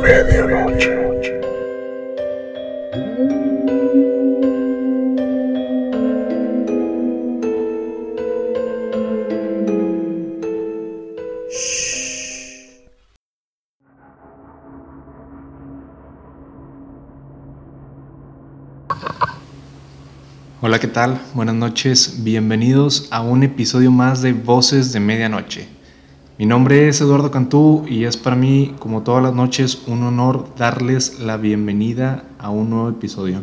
Medianoche. Hola, ¿qué tal? Buenas noches, bienvenidos a un episodio más de Voces de Medianoche. Mi nombre es Eduardo Cantú y es para mí, como todas las noches, un honor darles la bienvenida a un nuevo episodio.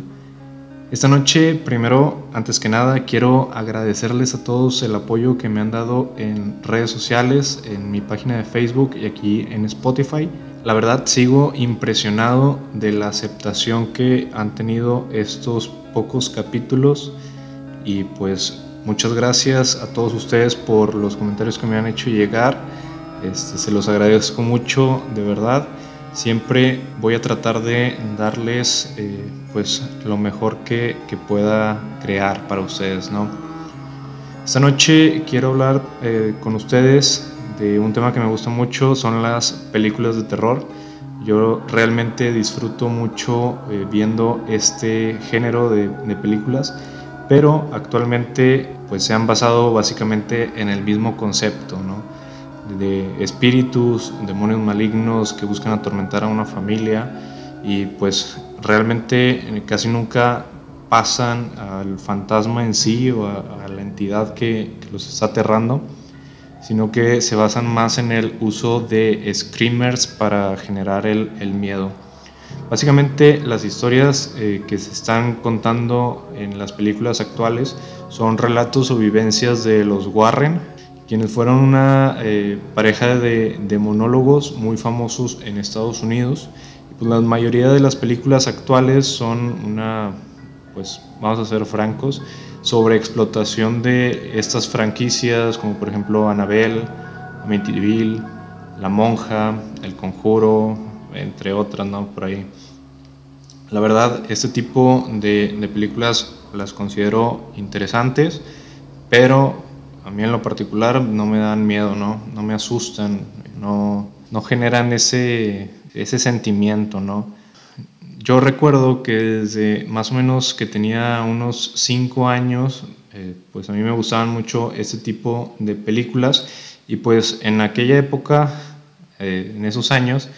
Esta noche, primero, antes que nada, quiero agradecerles a todos el apoyo que me han dado en redes sociales, en mi página de Facebook y aquí en Spotify. La verdad sigo impresionado de la aceptación que han tenido estos pocos capítulos y pues muchas gracias a todos ustedes por los comentarios que me han hecho llegar. Este, se los agradezco mucho, de verdad. Siempre voy a tratar de darles eh, pues lo mejor que, que, pueda crear para ustedes, ¿no? Esta noche quiero hablar eh, con ustedes de un tema que me gusta mucho, son las películas de terror. Yo realmente disfruto mucho eh, viendo este género de, de, películas, pero actualmente pues se han basado básicamente en el mismo concepto, ¿no? De espíritus, demonios malignos que buscan atormentar a una familia y pues realmente casi nunca pasan al fantasma en sí o a, a la entidad que, que los está aterrando sino que se basan más en el uso de screamers para generar el, el miedo. Básicamente las historias eh, que se están contando en las películas actuales son relatos o vivencias de los Warren, quienes fueron una eh, pareja de, de, monólogos muy famosos en Estados Unidos. Pues la mayoría de las películas actuales son una, pues vamos a ser francos, sobre explotación de estas franquicias, como por ejemplo Annabelle, Amityville, La Monja, El Conjuro, entre otras, ¿no? Por ahí. La verdad, este tipo de, de películas las considero interesantes, pero a mí en lo particular no me dan miedo, ¿no? No me asustan, no, no generan ese, ese sentimiento, ¿no? Yo recuerdo que desde más o menos que tenía unos 5 años, eh, pues a mí me gustaban mucho este tipo de películas y pues en aquella época, eh, en esos años,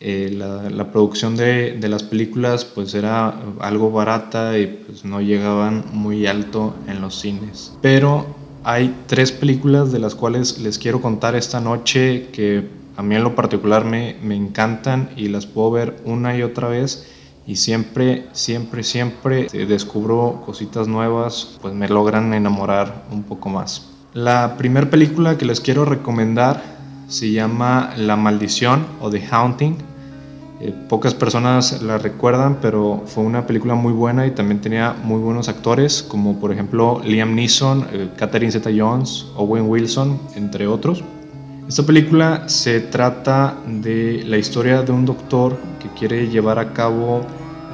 eh, la, la, producción de, de, las películas pues era algo barata y pues no llegaban muy alto en los cines. Pero hay tres películas de las cuales les quiero contar esta noche que a mí en lo particular me, me encantan y las puedo ver una y otra vez y siempre, siempre, siempre descubro cositas nuevas, pues me logran enamorar un poco más. La primera película que les quiero recomendar se llama La Maldición o The Haunting. Eh, pocas personas la recuerdan, pero fue una película muy buena y también tenía muy buenos actores, como por ejemplo Liam Neeson, eh, Catherine Zeta-Jones, Owen Wilson, entre otros. Esta película se trata de la historia de un doctor que quiere llevar a cabo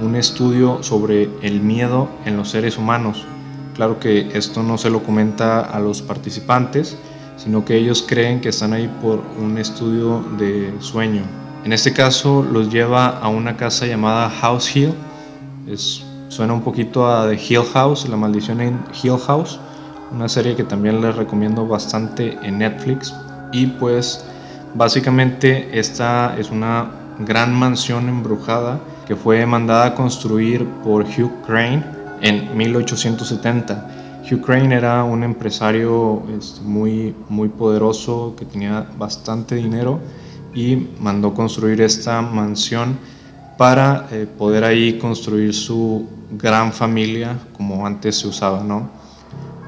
un estudio sobre el miedo en los seres humanos. Claro que esto no se lo comenta a los participantes, sino que ellos creen que están ahí por un estudio de sueño. En este caso los lleva a una casa llamada House Hill. Es, suena un poquito a The Hill House, La maldición en Hill House, una serie que también les recomiendo bastante en Netflix. Y pues básicamente esta es una gran mansión embrujada que fue mandada a construir por Hugh Crane en 1870. Hugh Crane era un empresario este, muy, muy poderoso que tenía bastante dinero y mandó construir esta mansión para eh, poder ahí construir su gran familia como antes se usaba, ¿no?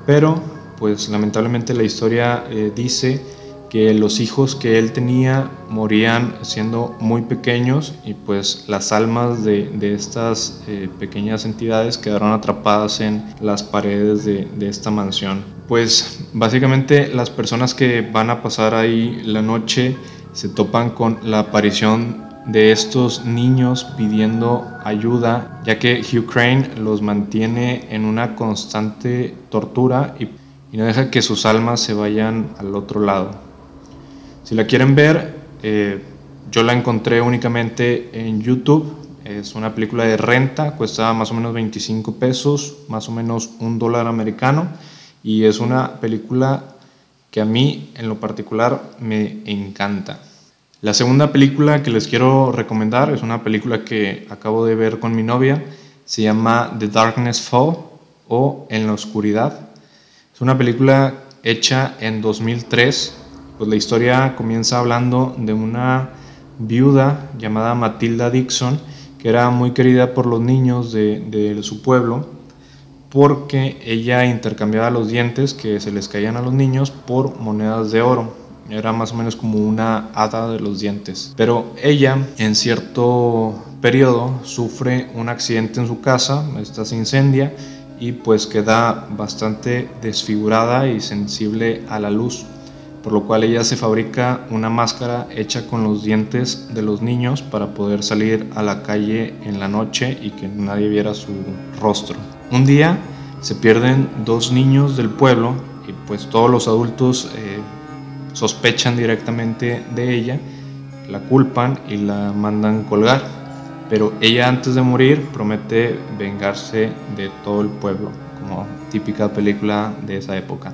Pero pues lamentablemente la historia eh, dice que los hijos que él tenía morían siendo muy pequeños y pues las almas de, estas eh, pequeñas entidades quedaron atrapadas en las paredes de, de, esta mansión. Pues básicamente las personas que van a pasar ahí la noche se topan con la aparición de estos niños pidiendo ayuda, ya que Hugh Crane los mantiene en una constante tortura y, y no deja que sus almas se vayan al otro lado. Si la quieren ver, eh, yo la encontré únicamente en YouTube. Es una película de renta, cuesta más o menos 25 pesos, más o menos un dólar americano. Y es una película que a mí en lo particular me encanta. La segunda película que les quiero recomendar es una película que acabo de ver con mi novia. Se llama The Darkness Fall o En la Oscuridad. Es una película hecha en 2003. Pues la historia comienza hablando de una viuda llamada Matilda Dixon, que era muy querida por los niños de, de su pueblo, porque ella intercambiaba los dientes que se les caían a los niños por monedas de oro. Era más o menos como una hada de los dientes. Pero ella en cierto periodo sufre un accidente en su casa, esta se incendia y pues queda bastante desfigurada y sensible a la luz, por lo cual ella se fabrica una máscara hecha con los dientes de los niños para poder salir a la calle en la noche y que nadie viera su rostro. Un día se pierden dos niños del pueblo y pues todos los adultos eh, sospechan directamente de ella, la culpan y la mandan colgar pero ella antes de morir promete vengarse de todo el pueblo, como típica película de esa época.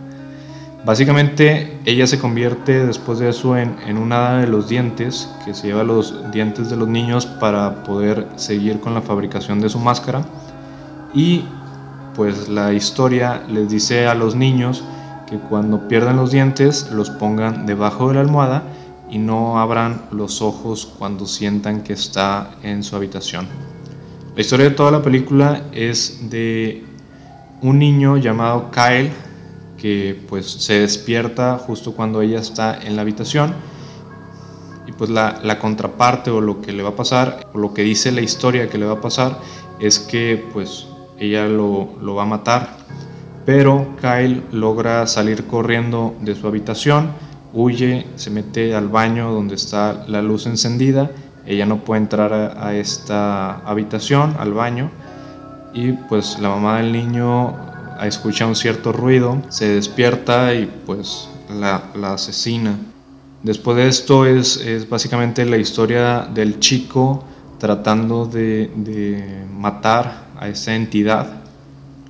Básicamente ella se convierte después de eso en, en una hada de los dientes, que se lleva los dientes de los niños para poder seguir con la fabricación de su máscara. Y pues la historia les dice a los niños que cuando pierdan los dientes los pongan debajo de la almohada y no abran los ojos cuando sientan que está en su habitación. La historia de toda la película es de un niño llamado Kyle que pues se despierta justo cuando ella está en la habitación y pues la, la, contraparte o lo que le va a pasar o lo que dice la historia que le va a pasar es que pues ella lo, lo va a matar pero Kyle logra salir corriendo de su habitación huye, se mete al baño donde está la luz encendida, ella no puede entrar a, esta habitación, al baño, y pues la mamá del niño escucha un cierto ruido, se despierta y pues la, asesina. Después de esto es, es, básicamente la historia del chico tratando de, matar a esa entidad,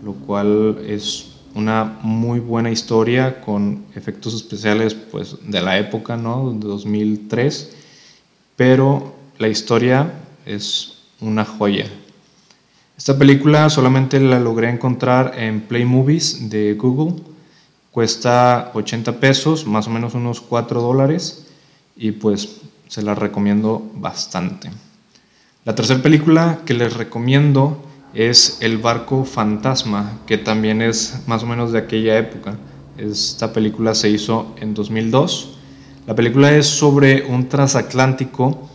lo cual es una muy buena historia con efectos especiales pues de la época, ¿no? De 2003, pero la historia es una joya. Esta película solamente la logré encontrar en Play Movies de Google. Cuesta 80 pesos, más o menos unos 4 dólares, y pues se la recomiendo bastante. La tercera película que les recomiendo es El barco fantasma, que también es más o menos de aquella época. Esta película se hizo en 2002. La película es sobre un transatlántico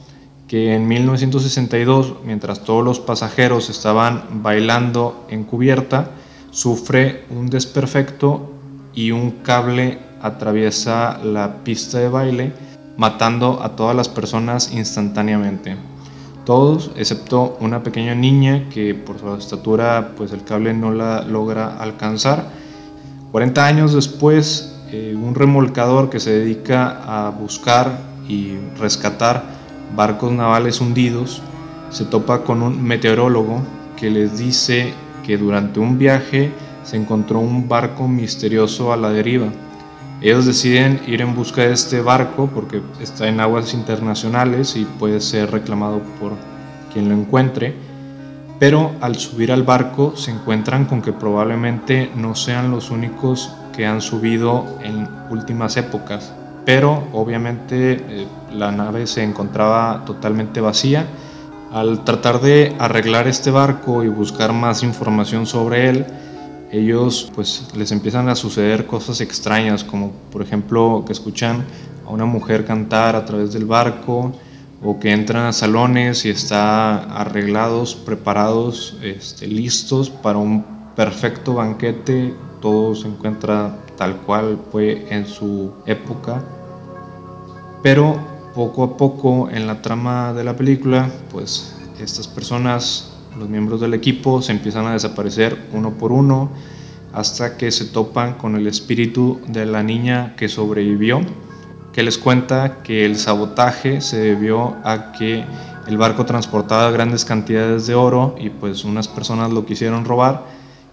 que en 1962, mientras todos los pasajeros estaban bailando en cubierta, sufre un desperfecto y un cable atraviesa la pista de baile, matando a todas las personas instantáneamente todos, excepto una pequeña niña que por su estatura pues el cable no la logra alcanzar. 40 años después, eh, un remolcador que se dedica a buscar y rescatar barcos navales hundidos se topa con un meteorólogo que les dice que durante un viaje se encontró un barco misterioso a la deriva ellos deciden ir en busca de este barco porque está en aguas internacionales y puede ser reclamado por quien lo encuentre, pero al subir al barco se encuentran con que probablemente no sean los únicos que han subido en últimas épocas, pero obviamente eh, la nave se encontraba totalmente vacía. Al tratar de arreglar este barco y buscar más información sobre él, ellos pues les empiezan a suceder cosas extrañas, como por ejemplo que escuchan a una mujer cantar a través del barco, o que entran a salones y están arreglados, preparados, este, listos para un perfecto banquete, todo se encuentra tal cual fue en su época, pero poco a poco en la trama de la película, pues estas personas los miembros del equipo se empiezan a desaparecer uno por uno hasta que se topan con el espíritu de la niña que sobrevivió que les cuenta que el sabotaje se debió a que el barco transportaba grandes cantidades de oro y pues unas personas lo quisieron robar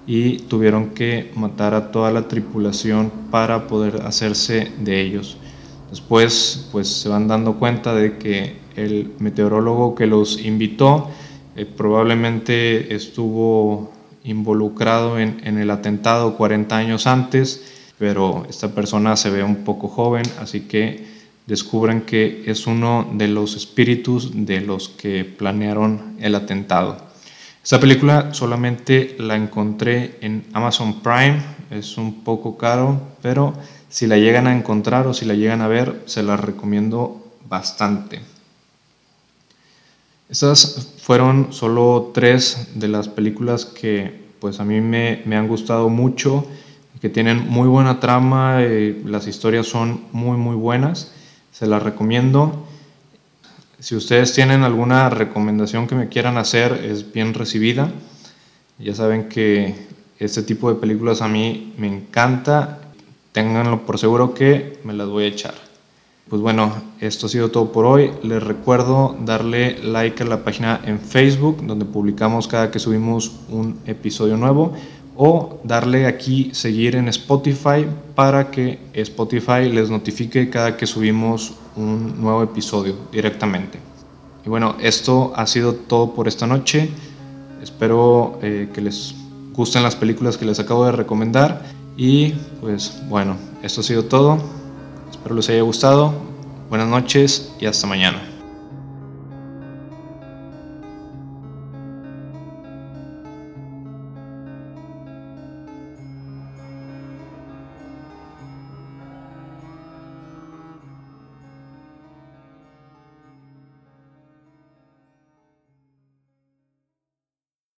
y tuvieron que matar a toda la tripulación para poder hacerse de ellos. Después pues se van dando cuenta de que el meteorólogo que los invitó eh, probablemente estuvo involucrado en, en el atentado 40 años antes, pero esta persona se ve un poco joven, así que descubren que es uno de los espíritus de los que planearon el atentado. Esta película solamente la encontré en Amazon Prime, es un poco caro, pero si la llegan a encontrar o si la llegan a ver, se la recomiendo bastante. Estas fueron solo tres de las películas que pues a mí me, me han gustado mucho, que tienen muy buena trama, eh, las historias son muy muy buenas, se las recomiendo. Si ustedes tienen alguna recomendación que me quieran hacer, es bien recibida. Ya saben que este tipo de películas a mí me encanta. Ténganlo por seguro que me las voy a echar. Pues bueno, esto ha sido todo por hoy. Les recuerdo darle like a la página en Facebook, donde publicamos cada que subimos un episodio nuevo, o darle aquí seguir en Spotify para que Spotify les notifique cada que subimos un nuevo episodio directamente. Y bueno, esto ha sido todo por esta noche. Espero eh, que les gusten las películas que les acabo de recomendar. Y pues bueno, esto ha sido todo. Espero les haya gustado. Buenas noches y hasta mañana.